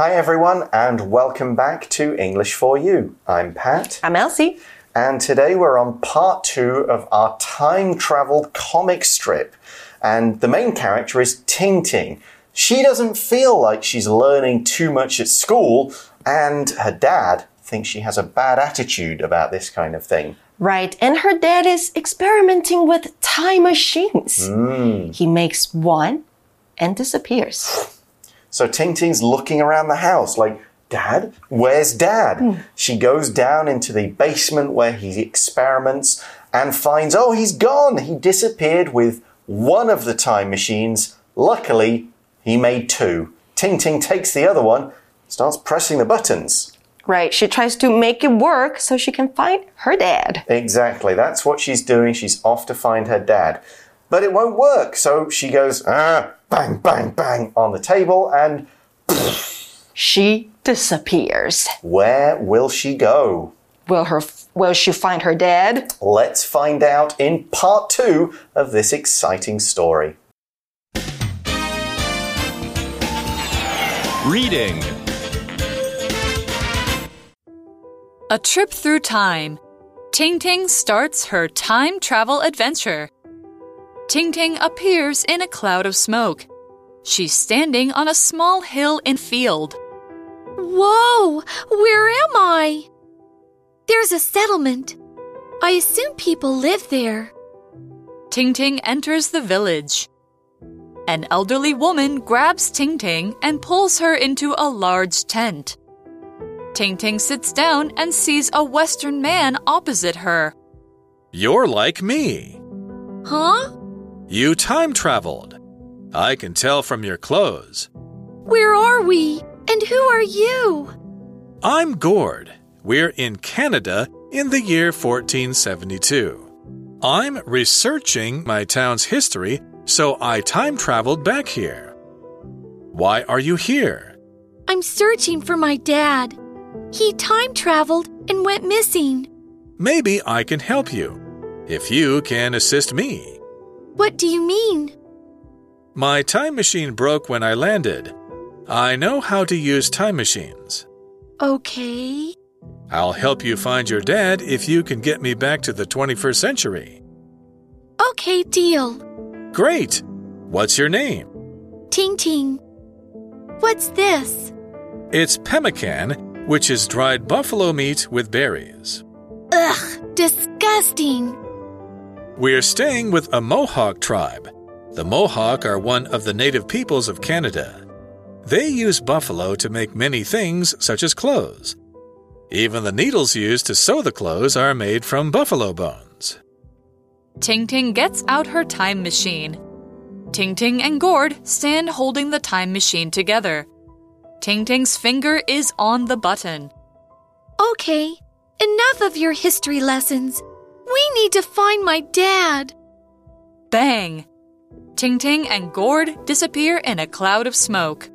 Hi, everyone, and welcome back to English for You. I'm Pat. I'm Elsie. And today we're on part two of our time travel comic strip. And the main character is Ting Ting. She doesn't feel like she's learning too much at school, and her dad thinks she has a bad attitude about this kind of thing. Right, and her dad is experimenting with time machines. Mm. He makes one and disappears. So Ting Ting's looking around the house like, Dad? Where's Dad? She goes down into the basement where he experiments and finds, oh, he's gone. He disappeared with one of the time machines. Luckily, he made two. Ting Ting takes the other one, starts pressing the buttons. Right, she tries to make it work so she can find her dad. Exactly, that's what she's doing. She's off to find her dad. But it won't work, so she goes, ah, bang, bang, bang on the table, and She disappears. where will she go? Will her will she find her dad? Let's find out in part two of this exciting story. Reading A trip through time. Ting Ting starts her time travel adventure. Ting Ting appears in a cloud of smoke. She's standing on a small hill in field. Whoa! Where am I? There's a settlement. I assume people live there. Ting Ting enters the village. An elderly woman grabs Ting Ting and pulls her into a large tent. Ting Ting sits down and sees a Western man opposite her. You're like me. Huh? You time traveled. I can tell from your clothes. Where are we? And who are you? I'm Gord. We're in Canada in the year 1472. I'm researching my town's history, so I time traveled back here. Why are you here? I'm searching for my dad. He time traveled and went missing. Maybe I can help you. If you can assist me. What do you mean? My time machine broke when I landed. I know how to use time machines. Okay. I'll help you find your dad if you can get me back to the 21st century. Okay, deal. Great! What's your name? Ting Ting. What's this? It's pemmican, which is dried buffalo meat with berries. Ugh, disgusting. We're staying with a Mohawk tribe. The Mohawk are one of the native peoples of Canada. They use buffalo to make many things, such as clothes. Even the needles used to sew the clothes are made from buffalo bones. Ting Ting gets out her time machine. Ting Ting and Gord stand holding the time machine together. Ting Ting's finger is on the button. Okay, enough of your history lessons. We need to find my dad. Bang! Ting Ting and Gord disappear in a cloud of smoke.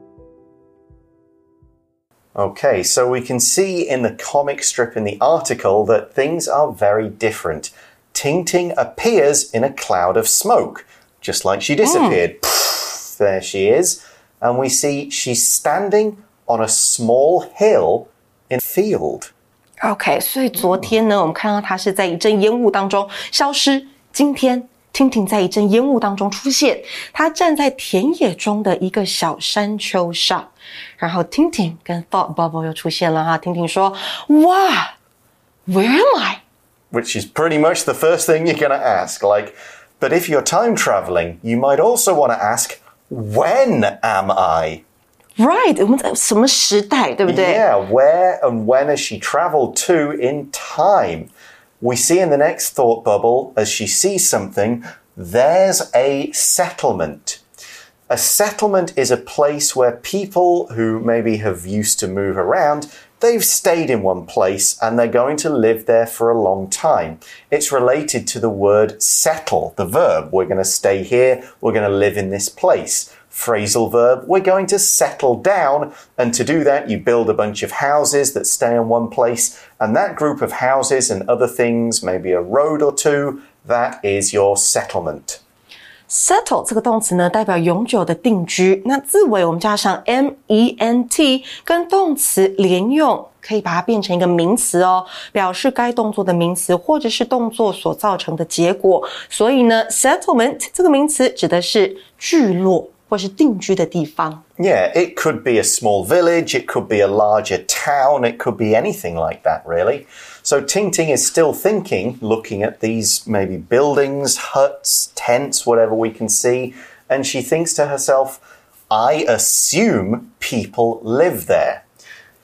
Okay, so we can see in the comic strip in the article that things are very different. Ting Ting appears in a cloud of smoke, just like she disappeared. Poof, there she is. And we see she's standing on a small hill in a field. OK，所以昨天呢，我们看到他是在一阵烟雾当中消失。今天 ，Ting Ting 在一阵烟雾当中出现，她站在田野中的一个小山丘上。然后，Ting Ting 跟 Thought Bubble 又出现了哈。Ting Ting 说：“哇，Where am I？” which is pretty much the first thing you're going to ask. Like, but if you're time traveling, you might also want to ask, when am I? Right，我们在什么时代，对不对 Yeah, where and when has she traveled to in time? We see in the next thought bubble, as she sees something, there's a settlement. A settlement is a place where people who maybe have used to move around, they've stayed in one place and they're going to live there for a long time. It's related to the word settle, the verb. We're going to stay here, we're going to live in this place Phrasal verb, we're going to settle down, and to do that, you build a bunch of houses that stay in one place, and that group of houses and other things, maybe a road or two, that is your settlement. settle 这个动词呢，代表永久的定居。那字尾我们加上 m e n t，跟动词连用，可以把它变成一个名词哦，表示该动作的名词或者是动作所造成的结果。所以呢，settlement 这个名词指的是聚落 或是定居的地方。Yeah, it could be a small village, it could be a larger town, it could be anything like that, really. So Ting Ting is still thinking, looking at these maybe buildings, huts, tents, whatever we can see, and she thinks to herself, I assume people live there.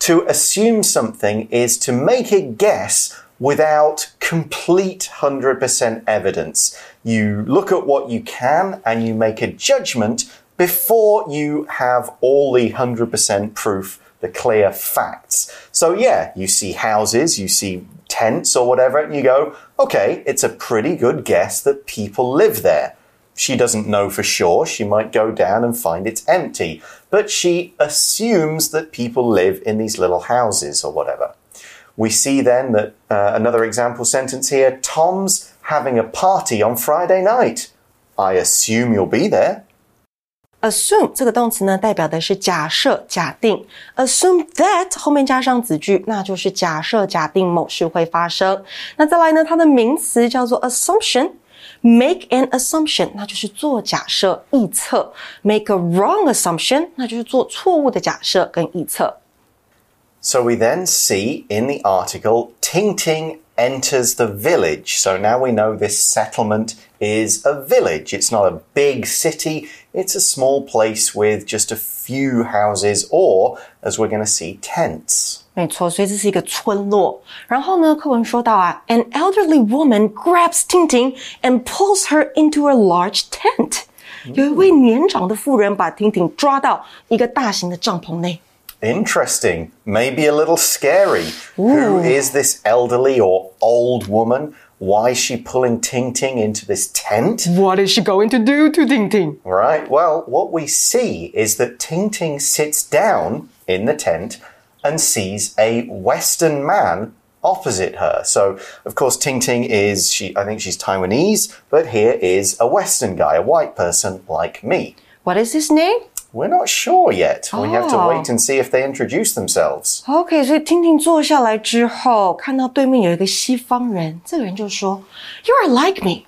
To assume something is to make a guess without complete 100% evidence. You look at what you can and you make a judgment before you have all the 100% proof the clear facts. So, yeah, you see houses, you see tents or whatever, and you go, okay, it's a pretty good guess that people live there. She doesn't know for sure. She might go down and find it's empty, but she assumes that people live in these little houses or whatever. We see then that uh, another example sentence here Tom's having a party on Friday night. I assume you'll be there. assume 这个动词呢，代表的是假设、假定。assume that 后面加上子句，那就是假设、假定某事会发生。那再来呢，它的名词叫做 assumption。Make an assumption，那就是做假设、臆测；make a wrong assumption，那就是做错误的假设跟臆测。So we then see in the article Ting Ting enters the village. So now we know this settlement is a village. It's not a big city, it's a small place with just a few houses or, as we're going to see, tents. 没错，所以这是一个村落。然后呢，课文说到啊，an elderly woman grabs Tinting and pulls her into a large tent。有一位年长的妇人把婷婷抓到一个大型的帐篷内。Interesting. Maybe a little scary. Who is this elderly or old woman? Why is she pulling Ting Ting into this tent? What is she going to do to Ting Ting? Right. Well, what we see is that Ting Ting sits down in the tent and sees a Western man opposite her. So, of course, Ting Ting is, she, I think she's Taiwanese, but here is a Western guy, a white person like me. What is his name? We're not sure yet. We have to Oh. wait and see if they introduce themselves. OK，所以婷婷坐下来之后，看到对面有一个西方人，这个人就说：“You are like me，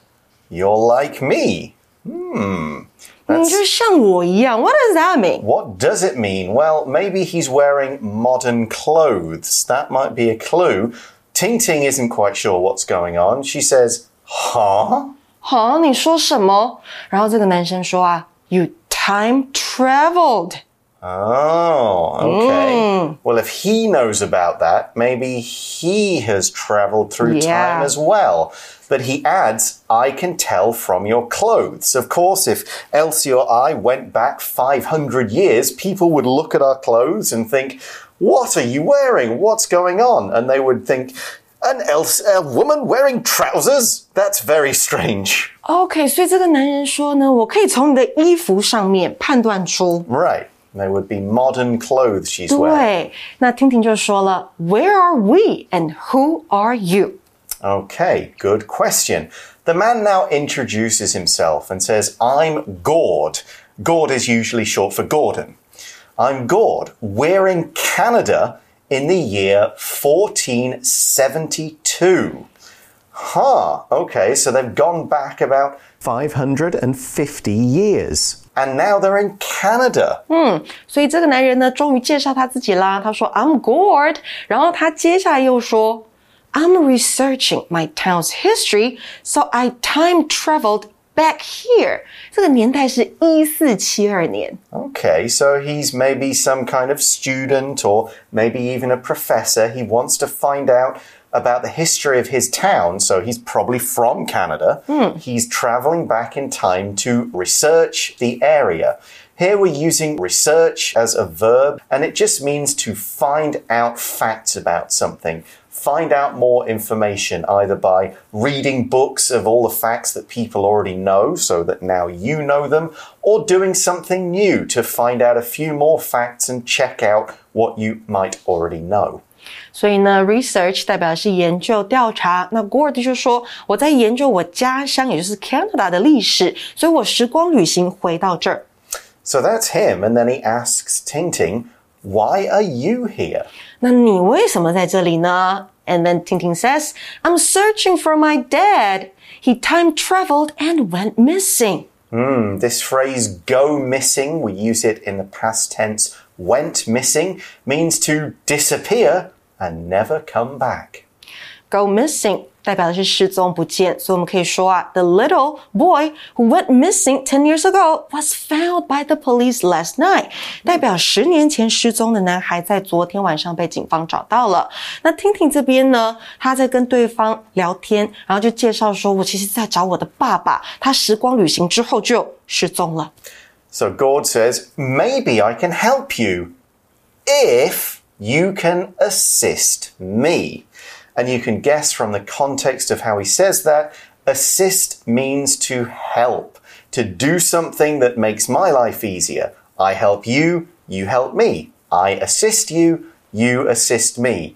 You're like me. Hmm. 你就像我一样。”What does that mean？ What does it mean? Well, maybe he's wearing modern clothes. That might be a clue. Ting Ting isn't quite sure what's going on. She says, Huh? 好，你说什么？然后这个男生说啊，You time traveled。Oh, okay. Mm. Well, if he knows about that, maybe he has traveled through Yeah. time as well. But he adds, I can tell from your clothes. Of course, if Elsie or I went back 500 years, people would look at our clothes and think, What are you wearing? What's going on? And they would think, An Elsie, a woman wearing trousers? That's very strange. OK，所以这个男人说呢，我可以从你的衣服上面判断出。 Right. They would be modern clothes she's wearing. 对，那婷婷就说了，Where are we and who are you？ Okay, good question. The man now introduces himself and says, I'm Gord. Gord is usually short for Gordon. I'm Gord. We're in Canada in the year 1472. Huh, okay, so they've gone back about 550 years. And now they're in Canada. 所以这个男人呢，终于介绍他自己啦。他说 I'm Gord，然后他接下来又说 I'm researching my town's history, so I time traveled back here。这个年代是一四七二年。 Okay, so he's maybe some kind of student or maybe even a professor. He wants to find out about the history of his town, so he's probably from Canada. He's traveling back in time to research the area. Here we're using research as a verb, and it just means to find out facts about something. find out more information either by reading books of all the facts that people already know so that now you know them, or doing something new to find out a few more facts and check out what you might already know. 所以呢，research 代表的是研究、调查。那 Gord 就说我在研究我家乡，也就是 Canada 的历史，所以我时光旅行回到这儿。 So that's him, and then he asks Ting Why are you here? 那你为什么在这里呢？And then Tintin says, I'm searching for my dad. He time traveled and went missing. Hmm, this phrase go missing, we use it in the past tense, went missing, means to disappear and never come back. Go missing 代表的是失踪不见，所以我们可以说啊，The little boy who went missing ten years ago was found by the police last night，代表十年前失踪的男孩在昨天晚上被警方找到了。那听听这边呢，他在跟对方聊天，然后就介绍说，我其实在找我的爸爸，他时光旅行之后就失踪了。 So Gord says, Maybe I can help you if you can assist me. And you can guess from the context of how he says that, assist means to help, to do something that makes my life easier. I help you, you help me. I assist you, you assist me.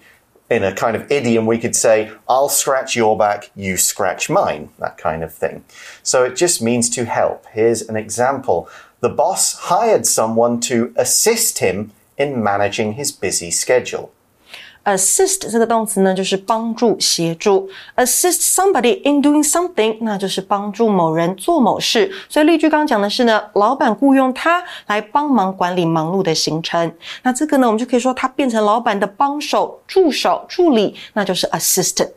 In a kind of idiom, we could say, I'll scratch your back, you scratch mine, that kind of thing. So it just means to help. Here's an example. The boss hired someone to assist him in managing his busy schedule. Assist 这个动词呢，就是帮助、协助。assist somebody in doing something，那就是帮助某人做某事。所以例句刚刚讲的是呢，老板雇佣他来帮忙管理忙碌的行程。那这个呢，我们就可以说他变成老板的帮手、助手、助理，那就是 assistant。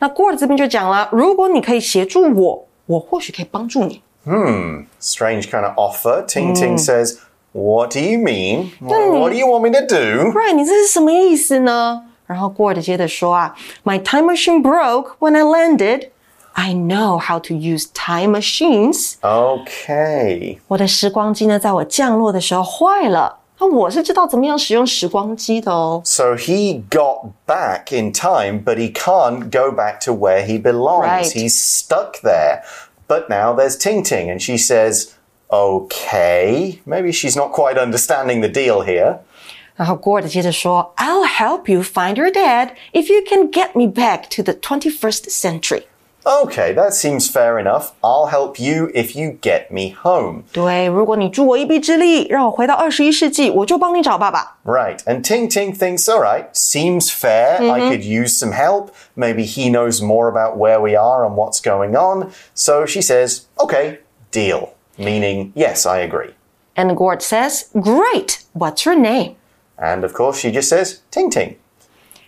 那 Gord 这边就讲了，如果你可以协助我，我或许可以帮助你。Hmm, strange kind of offer. Ting Ting says, What do you mean? What do you want me to do? Right，你这是什么意思呢？然后 Gord 接着说啊，My time machine broke when I landed. I know how to use time machines. Okay. 我的时光机呢，在我降落的时候坏了。那我是知道怎么样使用时光机的哦。 So he got back in time, but he can't go back to where he belongs. Right. He's stuck there. But now there's Ting Ting, and she says, Okay. Maybe she's not quite understanding the deal here. 然后 Gord 接着说，I'll help you find your dad if you can get me back to the 21st century. Okay, that seems fair enough. I'll help you if you get me home. 对，如果你助我一臂之力，让我回到二十一世纪，我就帮你找爸爸。 Right. And Ting Ting thinks, all right, seems fair. I could use some help. Maybe he knows more about where we are and what's going on. So she says, okay, deal. Meaning, yes, I agree. And Gord says, Great, what's your name? And of course, she just says, Ting Ting.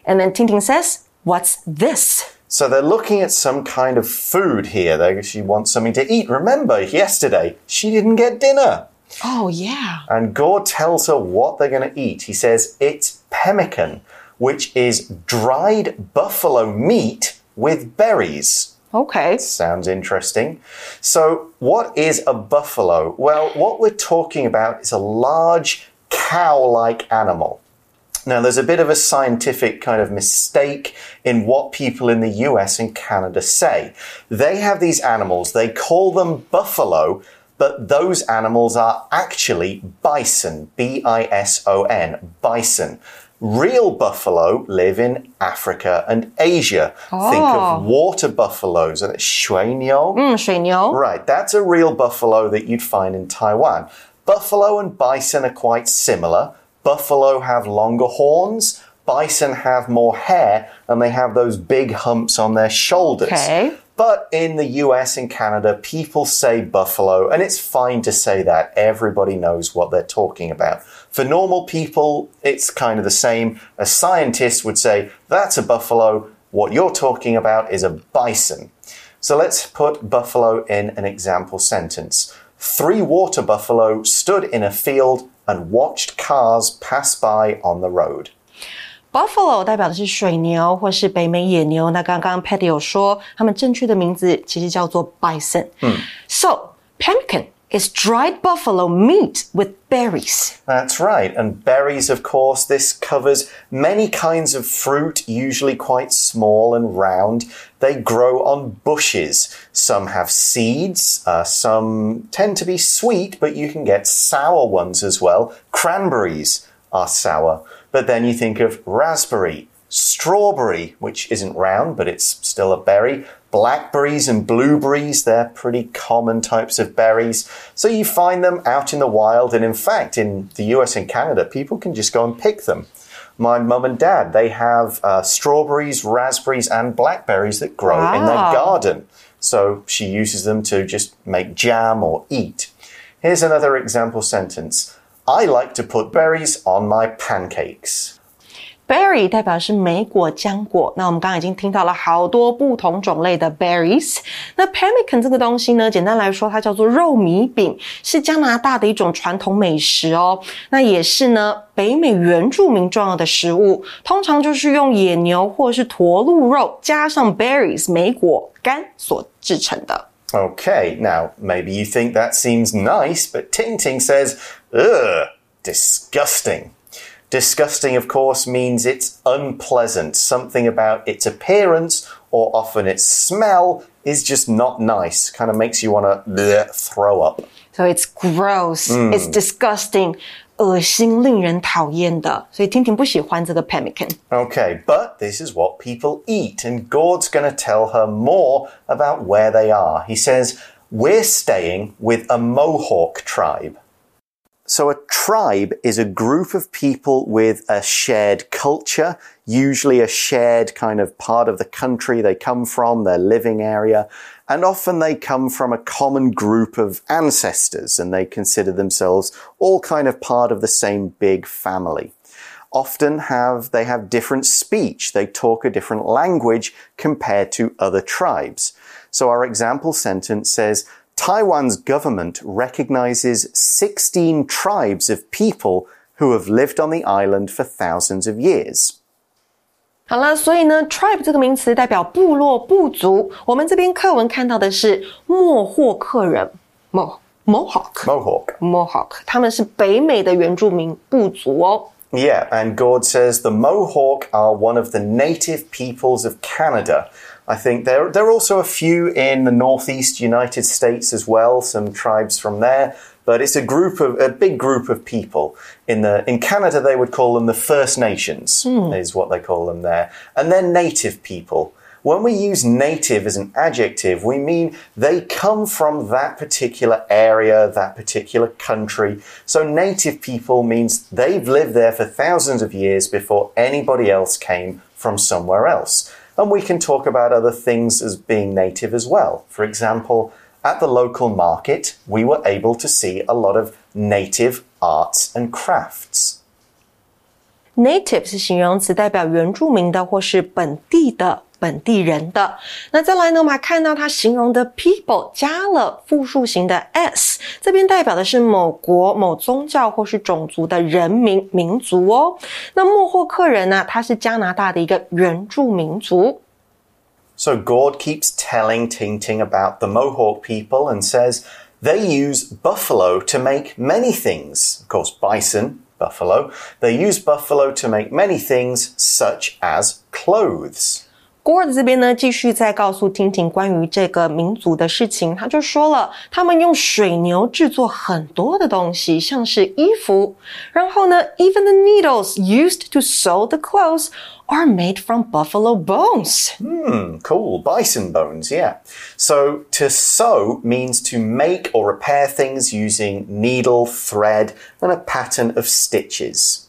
And then Ting Ting says, What's this? So they're looking at some kind of food here. They, she wants something to eat. Remember, yesterday, she didn't get dinner. Oh, yeah. And Gord tells her what they're going to eat. He says it's pemmican, which is dried buffalo meat with berries. Okay. Sounds interesting. So, what is a buffalo? Well, what we're talking about is a large cow like animal. Now, there's a bit of a scientific kind of mistake in what people in the US and Canada say. They have these animals, they call them buffalo, but those animals are actually bison. B I S O N. Bison. Real buffalo live in Africa and Asia. Think of water buffaloes. Are they shuenyo? 嗯，水牛。 Right, that's a real buffalo that you'd find in Taiwan. Buffalo and bison are quite similar. Buffalo have longer horns, bison have more hair, and they have those big humps on their shoulders. Okay. But in the US and Canada, people say buffalo, and it's fine to say that. Everybody knows what they're talking about. For normal people, it's kind of the same. A scientist would say, that's a buffalo. What you're talking about is a bison. So let's put buffalo in an example sentence. Three water buffalo stood in a field and watched cars pass by on the road. Buffalo 代表的是水牛或是北美野牛。那刚刚 Patty 有说，它们正确的名字其实叫做 bison。嗯，So pemmican is dried buffalo meat with berries. That's right, and berries, of course, this covers many kinds of fruit, usually quite small and round. They grow on bushes. Some have seeds, uh, some tend to be sweet, but you can get sour ones as well. Cranberries are sour. But then you think of raspberry, strawberry, which isn't round, but it's still a berry. Blackberries and blueberries, they're pretty common types of berries. So you find them out in the wild. And in fact, in the US and Canada, people can just go and pick them. My mum and dad, they have uh, strawberries, raspberries, and blackberries that grow in their garden. So she uses them to just make jam or eat. Here's another example sentence I like to put berries on my pancakes. Berry 代表是莓果、浆果。那我们刚刚已经听到了好多不同种类的 berries。那 pemmican 这个东西呢，简单来说，它叫做肉米饼，是加拿大的一种传统美食哦。那也是呢，北美原住民重要的食物，通常就是用野牛或是驼鹿肉加上 berries 莓果干所制成的。 Okay, now maybe you think that seems nice, but Ting Ting says, ugh, disgusting. Disgusting, of course, means it's unpleasant. Something about its appearance or often its smell is just not nice. Kind of makes you want to throw up. So it's gross, it's disgusting，恶心、令人讨厌的。所以婷婷不喜欢这个 pemmican。 Okay, but this is what people eat, and Gord's going to tell her more about where they are. He says, We're staying with a Mohawk tribe. So, a tribe is a group of people with a shared culture, usually a shared kind of part of the country they come from, their living area, and often they come from a common group of ancestors and they consider themselves all kind of part of the same big family. Often have they have different speech they talk a different language compared to other tribes. So our example sentence says taiwan's government recognizes 16 tribes of people who have lived on the island for thousands of years 好了，所以呢，tribe 这个名词代表部落、部族。我们这边课文看到的是莫霍克人 （Mo Mohawk）。 mohawk Mohawk，他们是北美的原住民部族哦。 Yeah, and Gord says the Mohawk are one of the native peoples of Canada. I think there, there are also a few in the northeast United States as well, some tribes from there. But it's a group of a big group of people. In the in Canada they would call them the First Nations, hmm. is what they call them there. And they're native people. When we use native as an adjective, we mean they come from that particular area, that particular country. So native people means they've lived there for thousands of years before anybody else came from somewhere else. And we can talk about other things as being native as well. For example, at the local market, we were able to see a lot of native arts and crafts. Native 是形容词，代表原住民的或是本地的。 本地人的，那再来呢？我们还看到它形容的 people 加了复数型的 s，这边代表的是某国、某宗教或是种族的人民、民族哦。那莫霍克人呢、它是加拿大的一个原住民族。 So Gord keeps telling Ting Ting about the Mohawk people and says they use buffalo to make many things. Of course, bison, buffalo. They use buffalo to make many things, such as clothes. Gord 这边呢，继续在告诉婷婷关于这个民族的事情。他就说了，他们用水牛制作很多的东西，像是衣服。然后呢，even the needles used to sew the clothes are made from buffalo bones。 Hmm, cool. Bison bones, yeah. So to sew means to make or repair things using needle, thread, and a pattern of stitches.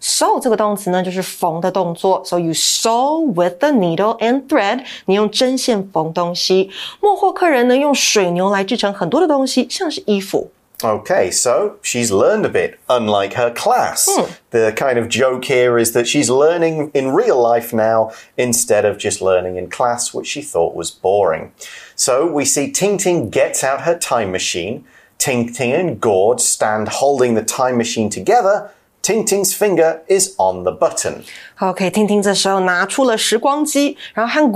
sew 这个动词呢，就是缝的动作。So you sew with the needle and thread，你用针线缝东西。莫霍克人呢，用水牛来制成很多的东西，像是衣服。 Okay, so she's learned a bit, unlike her class. The kind of joke here is that she's learning in real life now instead of just learning in class, which she thought was boring. So we see Ting Ting gets out her time machine. Ting Ting and Gord stand holding the time machine together. Ting Ting's finger is on the button. OK，婷婷这时候拿出了时光机，然后和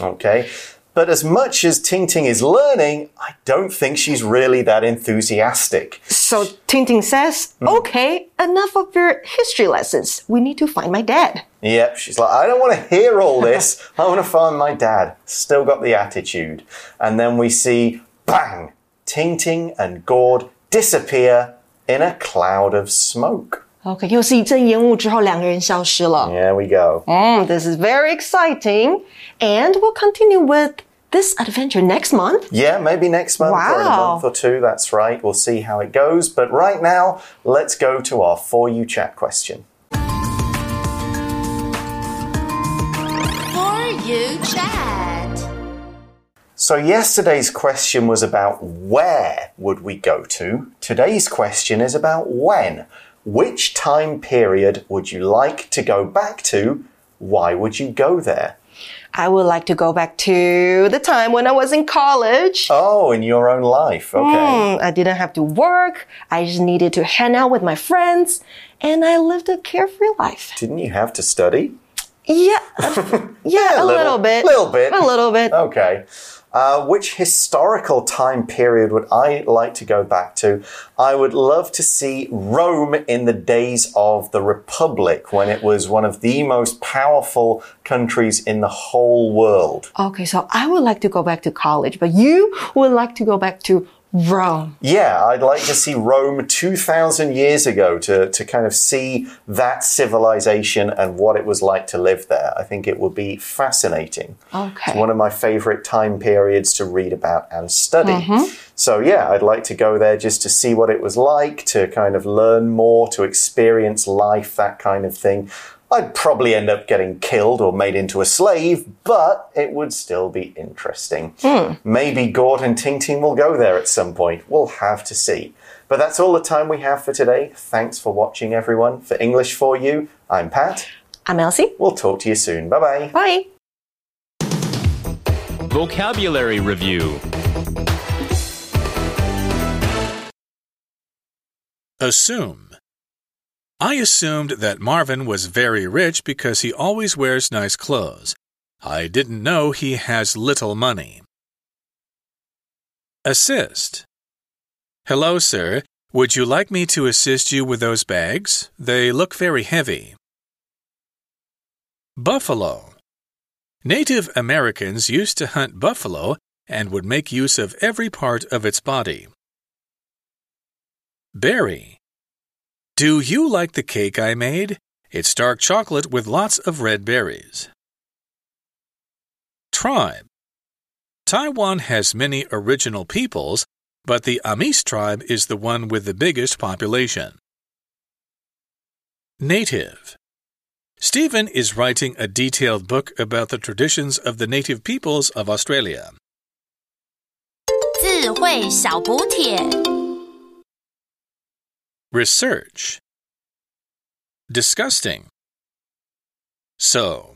Okay, but as much as Ting Ting is learning, I don't think she's really that enthusiastic. So Ting Ting says, mm. Okay, enough of your history lessons. We need to find my dad. Yep, she's like, I don't want to hear all this. I want to find my dad. Still got the attitude. And then we see, bang, Ting Ting and Gord disappear in a cloud of smoke. OK，又是一阵烟雾之后，两个人消失了。 There we go. Mm, this is very exciting. And we'll continue with this adventure next month. Yeah, maybe next month or in a Wow. month or two. That's right. We'll see how it goes. But right now, let's go to our For You chat question. For you chat. So yesterday's question was about where would we go to. Today's question is about when. Which time period would you like to go back to? Why would you go there? I would like to go back to the time when I was in college. Oh, in your own life. Okay. Mm, I didn't have to work. I just needed to hang out with my friends. And I lived a carefree life. Didn't you have to study? Yeah. yeah, a, little, bit. A Little bit. A little bit. Okay. Uh, which historical time period would I like to go back to? I would love to see Rome in the days of the Republic when it was one of the most powerful countries in the whole world. Okay, so I would like to go back to college, but you would like to go back to Rome. Yeah, I'd like to see Rome 2,000 years ago to, to kind of see that civilization and what it was like to live there. I think it would be fascinating. Okay. It's one of my favorite time periods to read about and study. Mm-hmm. So, yeah, I'd like to go there just to see what it was like, to kind of learn more, to experience life, that kind of thing. I'd probably end up getting killed or made into a slave, but it would still be interesting. Hmm. Maybe Gord and Ting Ting will go there at some point. We'll have to see. But that's all the time we have for today. Thanks for watching, everyone. For English for You, I'm Pat. I'm Elsie. We'll talk to you soon. Bye bye. Bye. Vocabulary Review Assume. I assumed that Marvin was very rich because he always wears nice clothes. I didn't know he has little money. Assist. Hello, sir. Would you like me to assist you with those bags? They look very heavy. Buffalo. Native Americans used to hunt buffalo and would make use of every part of its body. Berry. Do you like the cake I made? It's dark chocolate with lots of red berries. Tribe. Taiwan has many original peoples, but the Amis tribe is the one with the biggest population. Native. Stephen is writing a detailed book about the traditions of the native peoples of Australia. 智慧小补帖。 Research. Disgusting. So.